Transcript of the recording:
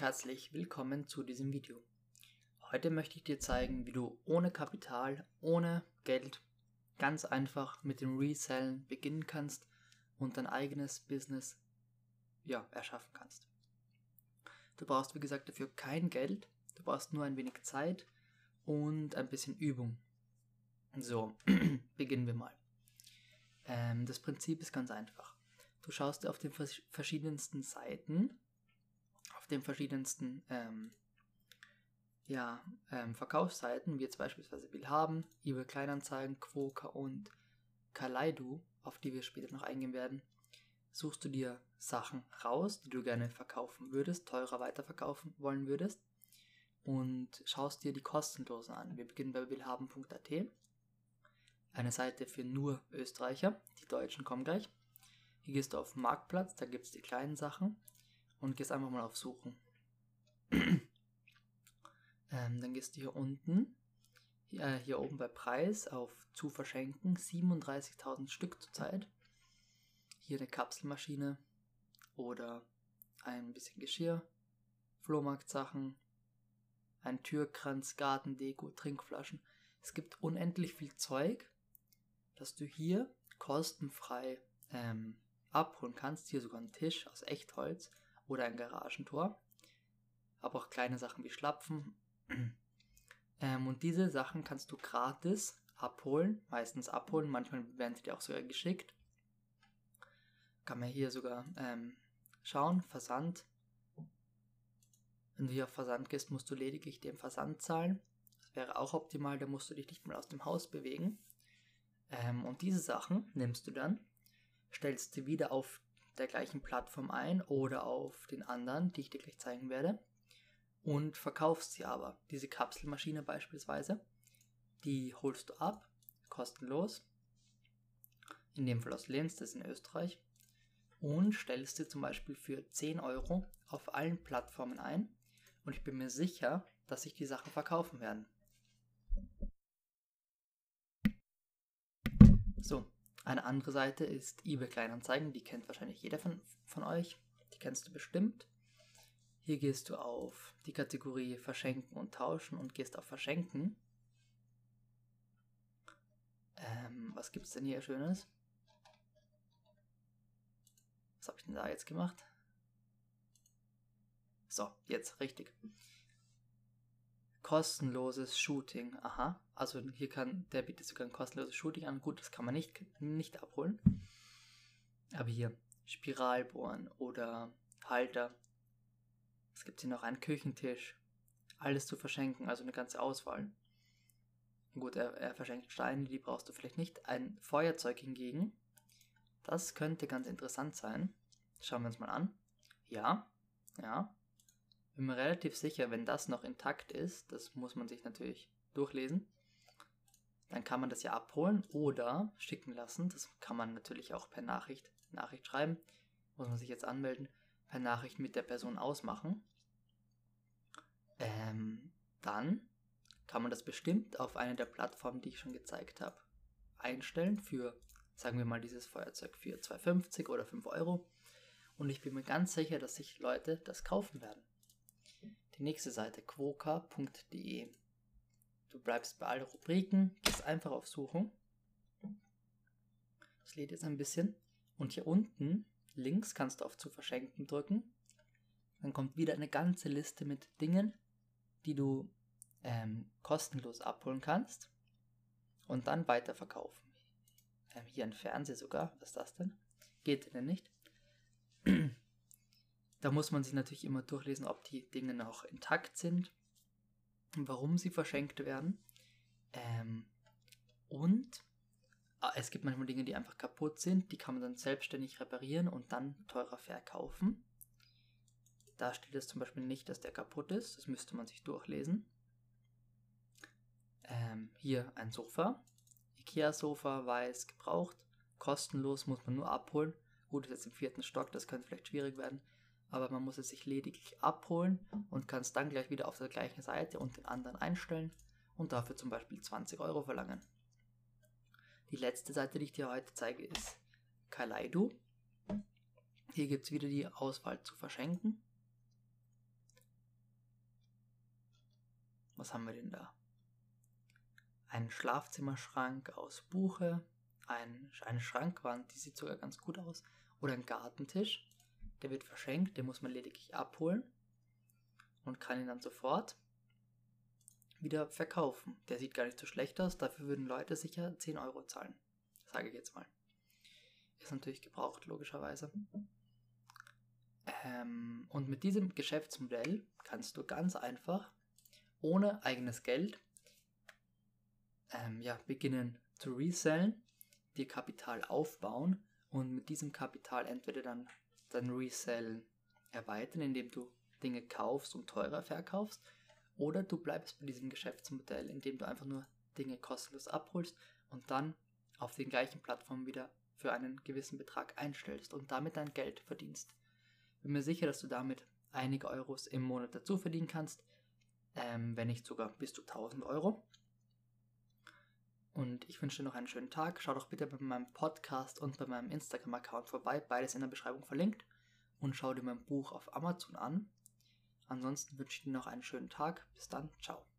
herzlich willkommen zu diesem Video. Heute möchte ich dir zeigen, wie du ohne Kapital, ohne Geld ganz einfach mit dem Resellen beginnen kannst und dein eigenes Business ja, erschaffen kannst. Du brauchst wie gesagt dafür kein Geld, du brauchst nur ein wenig Zeit und ein bisschen Übung. So, beginnen wir mal. Ähm, das Prinzip ist ganz einfach. Du schaust auf den verschiedensten Seiten den verschiedensten ähm, ja, ähm, Verkaufsseiten, wie jetzt beispielsweise Willhaben, eBay Kleinanzeigen, Quoka und Kaleido, auf die wir später noch eingehen werden, suchst du dir Sachen raus, die du gerne verkaufen würdest, teurer weiterverkaufen wollen würdest und schaust dir die kostenlosen an. Wir beginnen bei willhaben.at, eine Seite für nur Österreicher, die Deutschen kommen gleich. Hier gehst du auf Marktplatz, da gibt es die kleinen Sachen und gehst einfach mal auf Suchen. ähm, dann gehst du hier unten, hier, äh, hier oben bei Preis auf zu verschenken, 37.000 Stück zurzeit. Hier eine Kapselmaschine oder ein bisschen Geschirr, Flohmarktsachen, ein Türkranz, Gartendeko, Trinkflaschen. Es gibt unendlich viel Zeug, das du hier kostenfrei ähm, abholen kannst. Hier sogar ein Tisch aus Echtholz oder ein Garagentor. Aber auch kleine Sachen wie Schlapfen. ähm, und diese Sachen kannst du gratis abholen, meistens abholen, manchmal werden sie dir auch sogar geschickt. Kann man hier sogar ähm, schauen, Versand. Wenn du hier auf Versand gehst, musst du lediglich den Versand zahlen. Das wäre auch optimal, da musst du dich nicht mal aus dem Haus bewegen. Ähm, und diese Sachen nimmst du dann, stellst sie wieder auf der gleichen Plattform ein oder auf den anderen, die ich dir gleich zeigen werde, und verkaufst sie aber. Diese Kapselmaschine beispielsweise, die holst du ab, kostenlos, in dem Fall aus Linz, das ist in Österreich, und stellst sie zum Beispiel für 10 Euro auf allen Plattformen ein und ich bin mir sicher, dass sich die Sachen verkaufen werden. So, eine andere Seite ist eBay Kleinanzeigen, die kennt wahrscheinlich jeder von, von euch. Die kennst du bestimmt. Hier gehst du auf die Kategorie Verschenken und Tauschen und gehst auf Verschenken. Ähm, was gibt es denn hier Schönes? Was habe ich denn da jetzt gemacht? So, jetzt richtig kostenloses Shooting. Aha. Also hier kann, der bietet sogar ein kostenloses Shooting an. Gut, das kann man nicht, nicht abholen. Aber hier Spiralbohren oder Halter. Es gibt hier noch einen Küchentisch. Alles zu verschenken, also eine ganze Auswahl. Gut, er, er verschenkt Steine, die brauchst du vielleicht nicht. Ein Feuerzeug hingegen, das könnte ganz interessant sein. Schauen wir uns mal an. Ja, ja, bin mir relativ sicher, wenn das noch intakt ist, das muss man sich natürlich durchlesen, dann kann man das ja abholen oder schicken lassen. Das kann man natürlich auch per Nachricht, Nachricht schreiben, muss man sich jetzt anmelden, per Nachricht mit der Person ausmachen. Ähm, dann kann man das bestimmt auf eine der Plattformen, die ich schon gezeigt habe, einstellen für, sagen wir mal, dieses Feuerzeug für 2,50 oder 5 Euro. Und ich bin mir ganz sicher, dass sich Leute das kaufen werden. Nächste Seite quoka.de. Du bleibst bei allen Rubriken, gehst einfach auf Suchen. Das lädt jetzt ein bisschen. Und hier unten links kannst du auf zu verschenken drücken. Dann kommt wieder eine ganze Liste mit Dingen, die du ähm, kostenlos abholen kannst und dann weiterverkaufen. Ähm, hier ein Fernseher sogar. Was ist das denn? Geht denn nicht? Da muss man sich natürlich immer durchlesen, ob die Dinge noch intakt sind, warum sie verschenkt werden. Ähm, und ah, es gibt manchmal Dinge, die einfach kaputt sind, die kann man dann selbstständig reparieren und dann teurer verkaufen. Da steht es zum Beispiel nicht, dass der kaputt ist, das müsste man sich durchlesen. Ähm, hier ein Sofa, Ikea-Sofa, weiß, gebraucht, kostenlos, muss man nur abholen. Gut, ist jetzt im vierten Stock, das könnte vielleicht schwierig werden aber man muss es sich lediglich abholen und kann es dann gleich wieder auf der gleichen Seite und den anderen einstellen und dafür zum Beispiel 20 Euro verlangen. Die letzte Seite, die ich dir heute zeige, ist Kaleido. Hier gibt es wieder die Auswahl zu verschenken. Was haben wir denn da? Ein Schlafzimmerschrank aus Buche, ein, eine Schrankwand, die sieht sogar ganz gut aus, oder ein Gartentisch. Der wird verschenkt, den muss man lediglich abholen und kann ihn dann sofort wieder verkaufen. Der sieht gar nicht so schlecht aus, dafür würden Leute sicher 10 Euro zahlen. Sage ich jetzt mal. Ist natürlich gebraucht, logischerweise. Ähm, und mit diesem Geschäftsmodell kannst du ganz einfach, ohne eigenes Geld, ähm, ja, beginnen zu resellen, dir Kapital aufbauen und mit diesem Kapital entweder dann dein Resell erweitern, indem du Dinge kaufst und teurer verkaufst, oder du bleibst bei diesem Geschäftsmodell, indem du einfach nur Dinge kostenlos abholst und dann auf den gleichen Plattformen wieder für einen gewissen Betrag einstellst und damit dein Geld verdienst. Bin mir sicher, dass du damit einige Euros im Monat dazu verdienen kannst, ähm, wenn nicht sogar bis zu 1000 Euro. Und ich wünsche dir noch einen schönen Tag. Schau doch bitte bei meinem Podcast und bei meinem Instagram-Account vorbei, beides in der Beschreibung verlinkt. Und schau dir mein Buch auf Amazon an. Ansonsten wünsche ich dir noch einen schönen Tag. Bis dann, ciao.